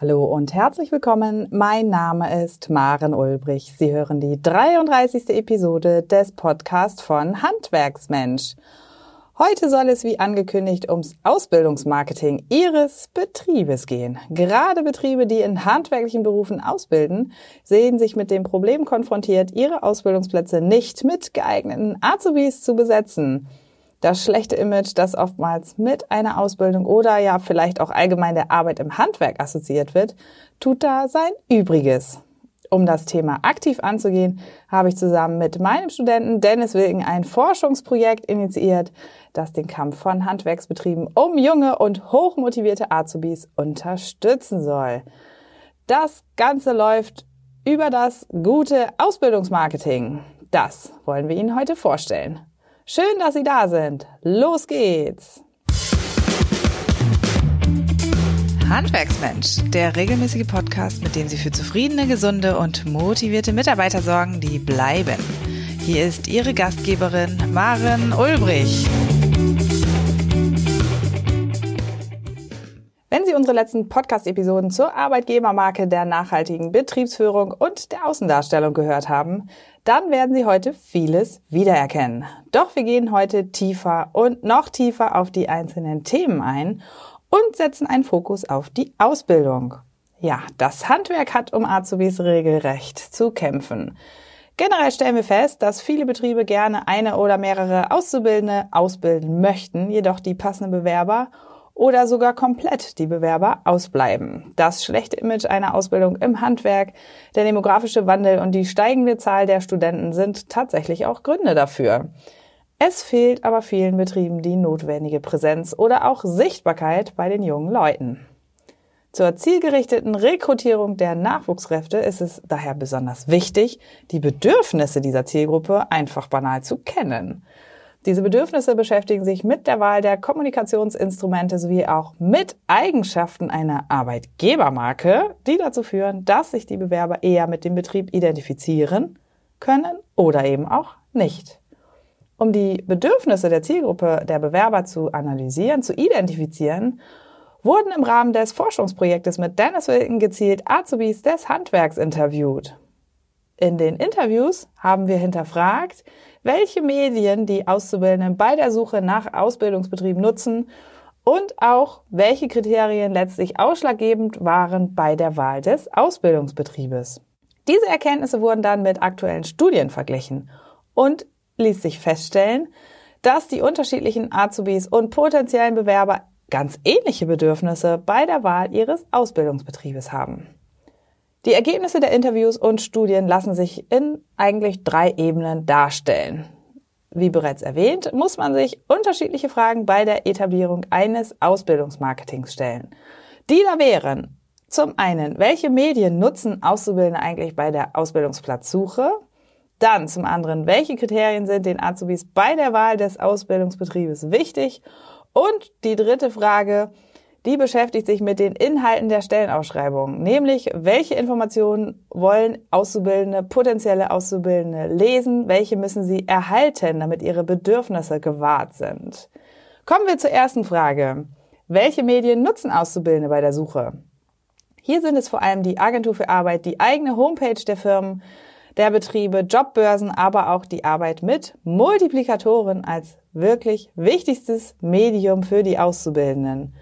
Hallo und herzlich willkommen. Mein Name ist Maren Ulbrich. Sie hören die 33. Episode des Podcasts von Handwerksmensch. Heute soll es wie angekündigt ums Ausbildungsmarketing Ihres Betriebes gehen. Gerade Betriebe, die in handwerklichen Berufen ausbilden, sehen sich mit dem Problem konfrontiert, ihre Ausbildungsplätze nicht mit geeigneten Azubis zu besetzen das schlechte Image, das oftmals mit einer Ausbildung oder ja vielleicht auch allgemein der Arbeit im Handwerk assoziiert wird, tut da sein Übriges. Um das Thema aktiv anzugehen, habe ich zusammen mit meinem Studenten Dennis Wilken ein Forschungsprojekt initiiert, das den Kampf von Handwerksbetrieben um junge und hochmotivierte Azubis unterstützen soll. Das Ganze läuft über das gute Ausbildungsmarketing. Das wollen wir Ihnen heute vorstellen. Schön, dass Sie da sind. Los geht's! Handwerksmensch, der regelmäßige Podcast, mit dem Sie für zufriedene, gesunde und motivierte Mitarbeiter sorgen, die bleiben. Hier ist Ihre Gastgeberin Maren Ulbrich. Wenn Sie unsere letzten Podcast-Episoden zur Arbeitgebermarke der nachhaltigen Betriebsführung und der Außendarstellung gehört haben, dann werden Sie heute vieles wiedererkennen. Doch wir gehen heute tiefer und noch tiefer auf die einzelnen Themen ein und setzen einen Fokus auf die Ausbildung. Ja, das Handwerk hat um Azubis regelrecht zu kämpfen. Generell stellen wir fest, dass viele Betriebe gerne eine oder mehrere Auszubildende ausbilden möchten, jedoch die passenden Bewerber oder sogar komplett die Bewerber ausbleiben. Das schlechte Image einer Ausbildung im Handwerk, der demografische Wandel und die steigende Zahl der Studenten sind tatsächlich auch Gründe dafür. Es fehlt aber vielen Betrieben die notwendige Präsenz oder auch Sichtbarkeit bei den jungen Leuten. Zur zielgerichteten Rekrutierung der Nachwuchskräfte ist es daher besonders wichtig, die Bedürfnisse dieser Zielgruppe einfach banal zu kennen. Diese Bedürfnisse beschäftigen sich mit der Wahl der Kommunikationsinstrumente sowie auch mit Eigenschaften einer Arbeitgebermarke, die dazu führen, dass sich die Bewerber eher mit dem Betrieb identifizieren können oder eben auch nicht. Um die Bedürfnisse der Zielgruppe der Bewerber zu analysieren, zu identifizieren, wurden im Rahmen des Forschungsprojektes mit Dennis Wilken gezielt Azubis des Handwerks interviewt. In den Interviews haben wir hinterfragt, welche Medien die Auszubildenden bei der Suche nach Ausbildungsbetrieben nutzen und auch welche Kriterien letztlich ausschlaggebend waren bei der Wahl des Ausbildungsbetriebes. Diese Erkenntnisse wurden dann mit aktuellen Studien verglichen und ließ sich feststellen, dass die unterschiedlichen Azubis und potenziellen Bewerber ganz ähnliche Bedürfnisse bei der Wahl ihres Ausbildungsbetriebes haben. Die Ergebnisse der Interviews und Studien lassen sich in eigentlich drei Ebenen darstellen. Wie bereits erwähnt, muss man sich unterschiedliche Fragen bei der Etablierung eines Ausbildungsmarketings stellen. Die da wären zum einen, welche Medien nutzen Auszubildende eigentlich bei der Ausbildungsplatzsuche? Dann zum anderen, welche Kriterien sind den Azubis bei der Wahl des Ausbildungsbetriebes wichtig? Und die dritte Frage, die beschäftigt sich mit den Inhalten der Stellenausschreibung, nämlich welche Informationen wollen Auszubildende, potenzielle Auszubildende lesen, welche müssen sie erhalten, damit ihre Bedürfnisse gewahrt sind. Kommen wir zur ersten Frage. Welche Medien nutzen Auszubildende bei der Suche? Hier sind es vor allem die Agentur für Arbeit, die eigene Homepage der Firmen, der Betriebe, Jobbörsen, aber auch die Arbeit mit Multiplikatoren als wirklich wichtigstes Medium für die Auszubildenden.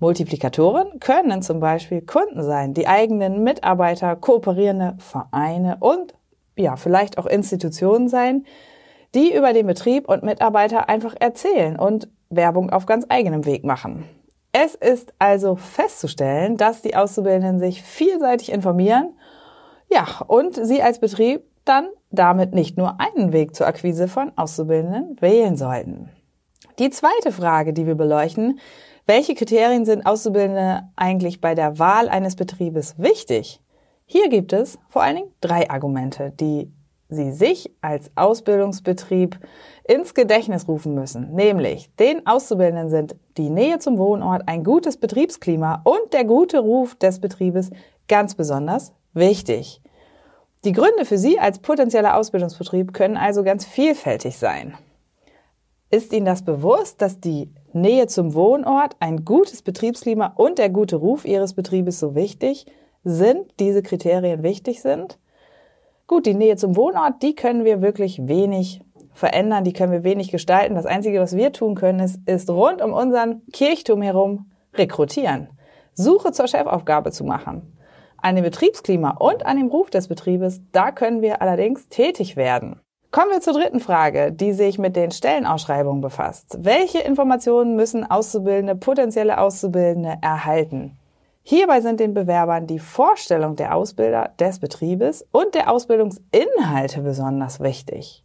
Multiplikatoren können zum Beispiel Kunden sein, die eigenen Mitarbeiter, kooperierende Vereine und ja, vielleicht auch Institutionen sein, die über den Betrieb und Mitarbeiter einfach erzählen und Werbung auf ganz eigenem Weg machen. Es ist also festzustellen, dass die Auszubildenden sich vielseitig informieren, ja, und sie als Betrieb dann damit nicht nur einen Weg zur Akquise von Auszubildenden wählen sollten. Die zweite Frage, die wir beleuchten, welche Kriterien sind Auszubildende eigentlich bei der Wahl eines Betriebes wichtig? Hier gibt es vor allen Dingen drei Argumente, die Sie sich als Ausbildungsbetrieb ins Gedächtnis rufen müssen. Nämlich, den Auszubildenden sind die Nähe zum Wohnort, ein gutes Betriebsklima und der gute Ruf des Betriebes ganz besonders wichtig. Die Gründe für Sie als potenzieller Ausbildungsbetrieb können also ganz vielfältig sein. Ist Ihnen das bewusst, dass die Nähe zum Wohnort, ein gutes Betriebsklima und der gute Ruf Ihres Betriebes so wichtig sind, diese Kriterien wichtig sind? Gut, die Nähe zum Wohnort, die können wir wirklich wenig verändern, die können wir wenig gestalten. Das Einzige, was wir tun können, ist, ist rund um unseren Kirchturm herum rekrutieren. Suche zur Chefaufgabe zu machen. An dem Betriebsklima und an dem Ruf des Betriebes, da können wir allerdings tätig werden. Kommen wir zur dritten Frage, die sich mit den Stellenausschreibungen befasst. Welche Informationen müssen Auszubildende, potenzielle Auszubildende erhalten? Hierbei sind den Bewerbern die Vorstellung der Ausbilder des Betriebes und der Ausbildungsinhalte besonders wichtig.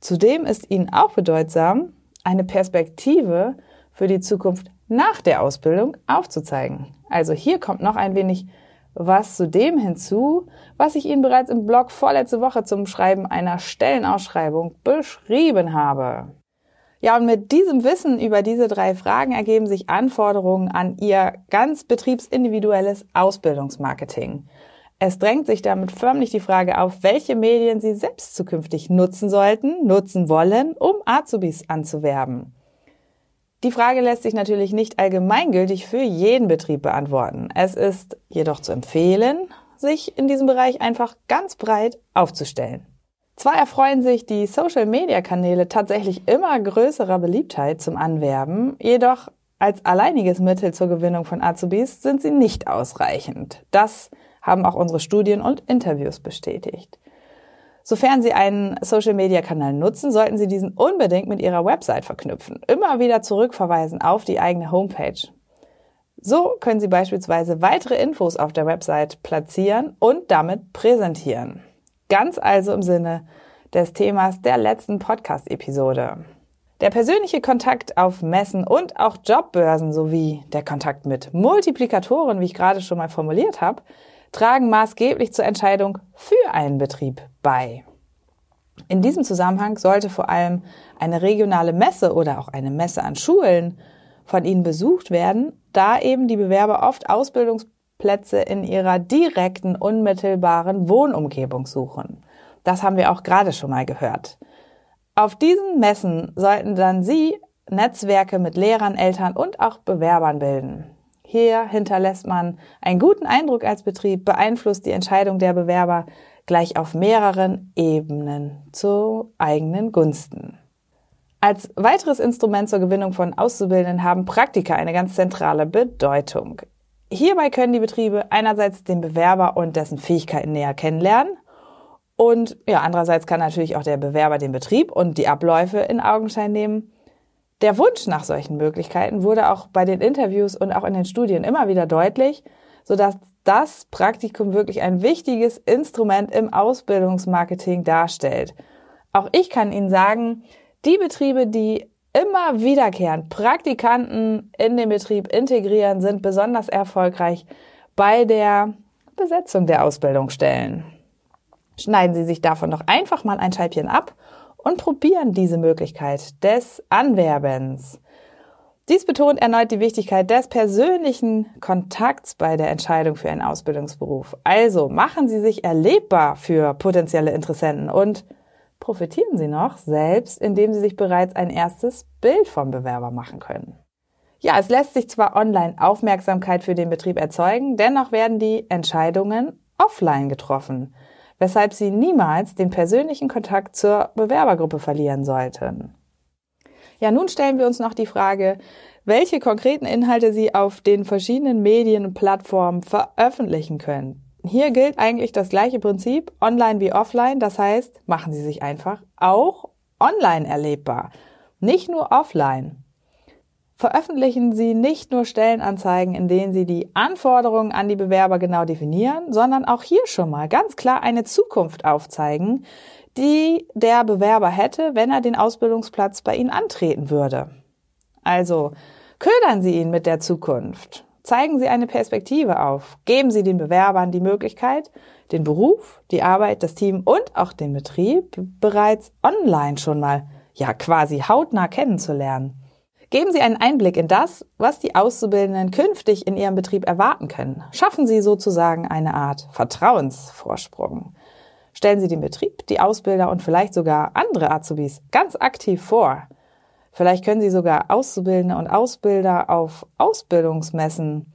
Zudem ist ihnen auch bedeutsam, eine Perspektive für die Zukunft nach der Ausbildung aufzuzeigen. Also hier kommt noch ein wenig was zu dem hinzu, was ich Ihnen bereits im Blog vorletzte Woche zum Schreiben einer Stellenausschreibung beschrieben habe. Ja, und mit diesem Wissen über diese drei Fragen ergeben sich Anforderungen an Ihr ganz betriebsindividuelles Ausbildungsmarketing. Es drängt sich damit förmlich die Frage auf, welche Medien Sie selbst zukünftig nutzen sollten, nutzen wollen, um Azubis anzuwerben. Die Frage lässt sich natürlich nicht allgemeingültig für jeden Betrieb beantworten. Es ist jedoch zu empfehlen, sich in diesem Bereich einfach ganz breit aufzustellen. Zwar erfreuen sich die Social-Media-Kanäle tatsächlich immer größerer Beliebtheit zum Anwerben, jedoch als alleiniges Mittel zur Gewinnung von Azubis sind sie nicht ausreichend. Das haben auch unsere Studien und Interviews bestätigt. Sofern Sie einen Social-Media-Kanal nutzen, sollten Sie diesen unbedingt mit Ihrer Website verknüpfen. Immer wieder zurückverweisen auf die eigene Homepage. So können Sie beispielsweise weitere Infos auf der Website platzieren und damit präsentieren. Ganz also im Sinne des Themas der letzten Podcast-Episode. Der persönliche Kontakt auf Messen und auch Jobbörsen sowie der Kontakt mit Multiplikatoren, wie ich gerade schon mal formuliert habe, tragen maßgeblich zur Entscheidung für einen Betrieb bei. In diesem Zusammenhang sollte vor allem eine regionale Messe oder auch eine Messe an Schulen von Ihnen besucht werden, da eben die Bewerber oft Ausbildungsplätze in ihrer direkten, unmittelbaren Wohnumgebung suchen. Das haben wir auch gerade schon mal gehört. Auf diesen Messen sollten dann Sie Netzwerke mit Lehrern, Eltern und auch Bewerbern bilden. Hier hinterlässt man einen guten Eindruck als Betrieb, beeinflusst die Entscheidung der Bewerber gleich auf mehreren Ebenen zu eigenen Gunsten. Als weiteres Instrument zur Gewinnung von Auszubildenden haben Praktika eine ganz zentrale Bedeutung. Hierbei können die Betriebe einerseits den Bewerber und dessen Fähigkeiten näher kennenlernen und ja, andererseits kann natürlich auch der Bewerber den Betrieb und die Abläufe in Augenschein nehmen der Wunsch nach solchen Möglichkeiten wurde auch bei den Interviews und auch in den Studien immer wieder deutlich, sodass das Praktikum wirklich ein wichtiges Instrument im Ausbildungsmarketing darstellt. Auch ich kann Ihnen sagen, die Betriebe, die immer wiederkehrend Praktikanten in den Betrieb integrieren, sind besonders erfolgreich bei der Besetzung der Ausbildungsstellen. Schneiden Sie sich davon doch einfach mal ein Scheibchen ab und probieren diese Möglichkeit des Anwerbens. Dies betont erneut die Wichtigkeit des persönlichen Kontakts bei der Entscheidung für einen Ausbildungsberuf. Also machen Sie sich erlebbar für potenzielle Interessenten und profitieren Sie noch selbst, indem Sie sich bereits ein erstes Bild vom Bewerber machen können. Ja, es lässt sich zwar online Aufmerksamkeit für den Betrieb erzeugen, dennoch werden die Entscheidungen offline getroffen weshalb Sie niemals den persönlichen Kontakt zur Bewerbergruppe verlieren sollten. Ja, nun stellen wir uns noch die Frage, welche konkreten Inhalte Sie auf den verschiedenen Medien und Plattformen veröffentlichen können. Hier gilt eigentlich das gleiche Prinzip, online wie offline, das heißt, machen Sie sich einfach auch online erlebbar, nicht nur offline veröffentlichen Sie nicht nur Stellenanzeigen, in denen Sie die Anforderungen an die Bewerber genau definieren, sondern auch hier schon mal ganz klar eine Zukunft aufzeigen, die der Bewerber hätte, wenn er den Ausbildungsplatz bei Ihnen antreten würde. Also, ködern Sie ihn mit der Zukunft. Zeigen Sie eine Perspektive auf. Geben Sie den Bewerbern die Möglichkeit, den Beruf, die Arbeit, das Team und auch den Betrieb bereits online schon mal, ja, quasi hautnah kennenzulernen. Geben Sie einen Einblick in das, was die Auszubildenden künftig in Ihrem Betrieb erwarten können. Schaffen Sie sozusagen eine Art Vertrauensvorsprung. Stellen Sie den Betrieb, die Ausbilder und vielleicht sogar andere Azubis ganz aktiv vor. Vielleicht können Sie sogar Auszubildende und Ausbilder auf Ausbildungsmessen,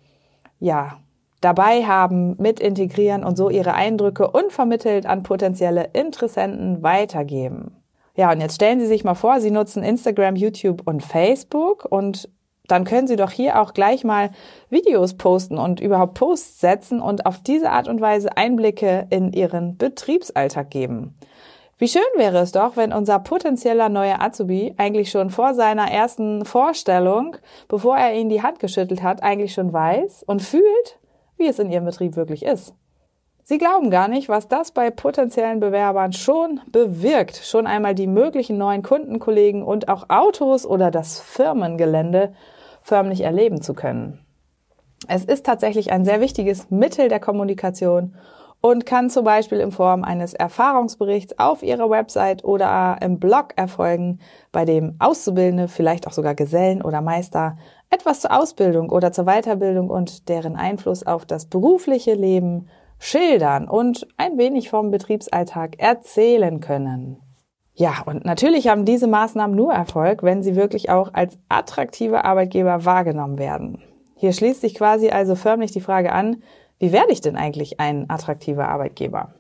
ja, dabei haben, mit integrieren und so ihre Eindrücke unvermittelt an potenzielle Interessenten weitergeben. Ja, und jetzt stellen Sie sich mal vor, Sie nutzen Instagram, YouTube und Facebook und dann können Sie doch hier auch gleich mal Videos posten und überhaupt Posts setzen und auf diese Art und Weise Einblicke in Ihren Betriebsalltag geben. Wie schön wäre es doch, wenn unser potenzieller neuer Azubi eigentlich schon vor seiner ersten Vorstellung, bevor er Ihnen die Hand geschüttelt hat, eigentlich schon weiß und fühlt, wie es in Ihrem Betrieb wirklich ist. Sie glauben gar nicht, was das bei potenziellen Bewerbern schon bewirkt, schon einmal die möglichen neuen Kundenkollegen und auch Autos oder das Firmengelände förmlich erleben zu können. Es ist tatsächlich ein sehr wichtiges Mittel der Kommunikation und kann zum Beispiel in Form eines Erfahrungsberichts auf Ihrer Website oder im Blog erfolgen, bei dem Auszubildende, vielleicht auch sogar Gesellen oder Meister, etwas zur Ausbildung oder zur Weiterbildung und deren Einfluss auf das berufliche Leben schildern und ein wenig vom Betriebsalltag erzählen können. Ja, und natürlich haben diese Maßnahmen nur Erfolg, wenn sie wirklich auch als attraktive Arbeitgeber wahrgenommen werden. Hier schließt sich quasi also förmlich die Frage an, wie werde ich denn eigentlich ein attraktiver Arbeitgeber?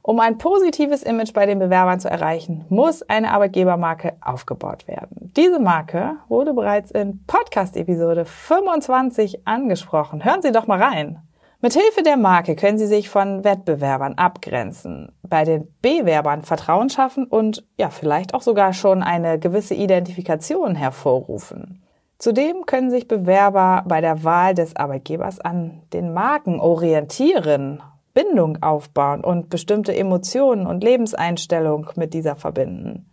Um ein positives Image bei den Bewerbern zu erreichen, muss eine Arbeitgebermarke aufgebaut werden. Diese Marke wurde bereits in Podcast-Episode 25 angesprochen. Hören Sie doch mal rein. Mithilfe der Marke können Sie sich von Wettbewerbern abgrenzen, bei den Bewerbern Vertrauen schaffen und ja, vielleicht auch sogar schon eine gewisse Identifikation hervorrufen. Zudem können sich Bewerber bei der Wahl des Arbeitgebers an den Marken orientieren, Bindung aufbauen und bestimmte Emotionen und Lebenseinstellung mit dieser verbinden.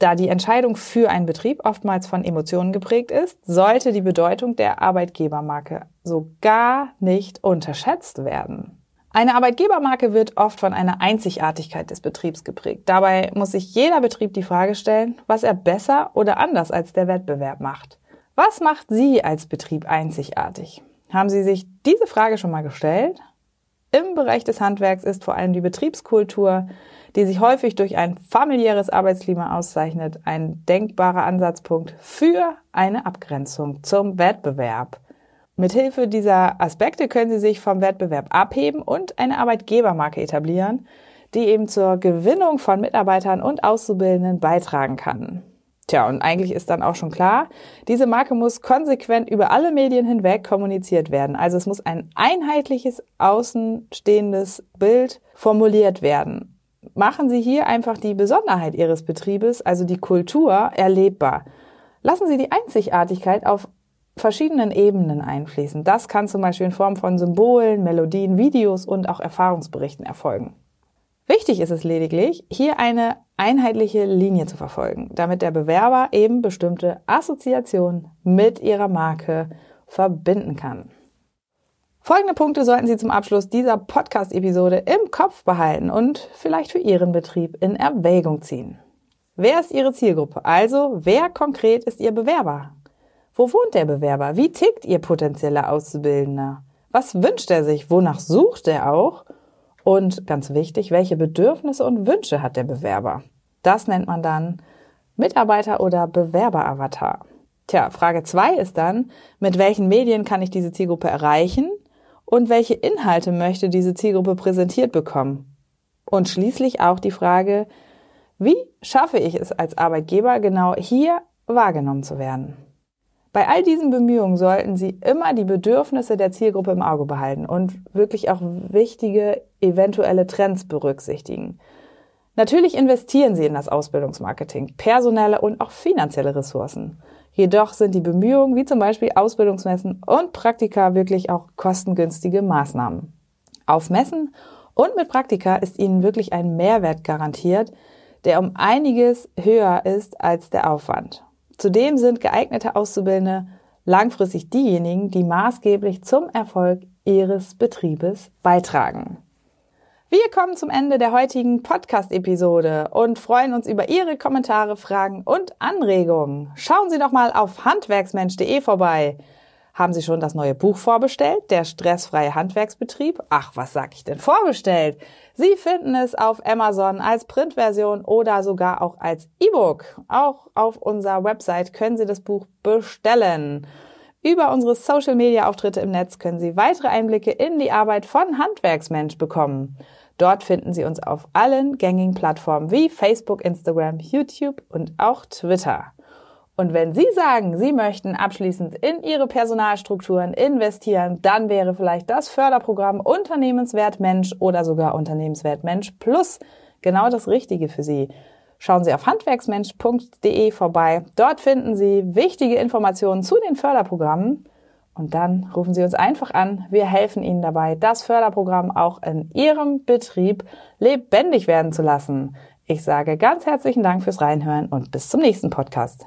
Da die Entscheidung für einen Betrieb oftmals von Emotionen geprägt ist, sollte die Bedeutung der Arbeitgebermarke so gar nicht unterschätzt werden. Eine Arbeitgebermarke wird oft von einer Einzigartigkeit des Betriebs geprägt. Dabei muss sich jeder Betrieb die Frage stellen, was er besser oder anders als der Wettbewerb macht. Was macht Sie als Betrieb einzigartig? Haben Sie sich diese Frage schon mal gestellt? Im Bereich des Handwerks ist vor allem die Betriebskultur, die sich häufig durch ein familiäres Arbeitsklima auszeichnet, ein denkbarer Ansatzpunkt für eine Abgrenzung zum Wettbewerb. Mithilfe dieser Aspekte können Sie sich vom Wettbewerb abheben und eine Arbeitgebermarke etablieren, die eben zur Gewinnung von Mitarbeitern und Auszubildenden beitragen kann. Tja, und eigentlich ist dann auch schon klar, diese Marke muss konsequent über alle Medien hinweg kommuniziert werden. Also es muss ein einheitliches, außenstehendes Bild formuliert werden. Machen Sie hier einfach die Besonderheit Ihres Betriebes, also die Kultur, erlebbar. Lassen Sie die Einzigartigkeit auf verschiedenen Ebenen einfließen. Das kann zum Beispiel in Form von Symbolen, Melodien, Videos und auch Erfahrungsberichten erfolgen. Wichtig ist es lediglich, hier eine einheitliche Linie zu verfolgen, damit der Bewerber eben bestimmte Assoziationen mit ihrer Marke verbinden kann. Folgende Punkte sollten Sie zum Abschluss dieser Podcast-Episode im Kopf behalten und vielleicht für Ihren Betrieb in Erwägung ziehen. Wer ist Ihre Zielgruppe? Also, wer konkret ist Ihr Bewerber? Wo wohnt der Bewerber? Wie tickt Ihr potenzieller Auszubildender? Was wünscht er sich? Wonach sucht er auch? Und ganz wichtig, welche Bedürfnisse und Wünsche hat der Bewerber? Das nennt man dann Mitarbeiter- oder Bewerberavatar. Tja, Frage zwei ist dann, mit welchen Medien kann ich diese Zielgruppe erreichen und welche Inhalte möchte diese Zielgruppe präsentiert bekommen? Und schließlich auch die Frage, wie schaffe ich es als Arbeitgeber genau hier wahrgenommen zu werden? Bei all diesen Bemühungen sollten Sie immer die Bedürfnisse der Zielgruppe im Auge behalten und wirklich auch wichtige eventuelle Trends berücksichtigen. Natürlich investieren Sie in das Ausbildungsmarketing, personelle und auch finanzielle Ressourcen. Jedoch sind die Bemühungen wie zum Beispiel Ausbildungsmessen und Praktika wirklich auch kostengünstige Maßnahmen. Auf Messen und mit Praktika ist Ihnen wirklich ein Mehrwert garantiert, der um einiges höher ist als der Aufwand. Zudem sind geeignete Auszubildende langfristig diejenigen, die maßgeblich zum Erfolg ihres Betriebes beitragen. Wir kommen zum Ende der heutigen Podcast-Episode und freuen uns über Ihre Kommentare, Fragen und Anregungen. Schauen Sie doch mal auf handwerksmensch.de vorbei. Haben Sie schon das neue Buch vorbestellt, der stressfreie Handwerksbetrieb? Ach, was sag ich denn vorbestellt? Sie finden es auf Amazon als Printversion oder sogar auch als E-Book. Auch auf unserer Website können Sie das Buch bestellen. Über unsere Social-Media-Auftritte im Netz können Sie weitere Einblicke in die Arbeit von Handwerksmensch bekommen. Dort finden Sie uns auf allen gängigen Plattformen wie Facebook, Instagram, YouTube und auch Twitter. Und wenn Sie sagen, Sie möchten abschließend in Ihre Personalstrukturen investieren, dann wäre vielleicht das Förderprogramm Unternehmenswert Mensch oder sogar Unternehmenswert Mensch Plus genau das Richtige für Sie. Schauen Sie auf handwerksmensch.de vorbei. Dort finden Sie wichtige Informationen zu den Förderprogrammen. Und dann rufen Sie uns einfach an. Wir helfen Ihnen dabei, das Förderprogramm auch in Ihrem Betrieb lebendig werden zu lassen. Ich sage ganz herzlichen Dank fürs Reinhören und bis zum nächsten Podcast.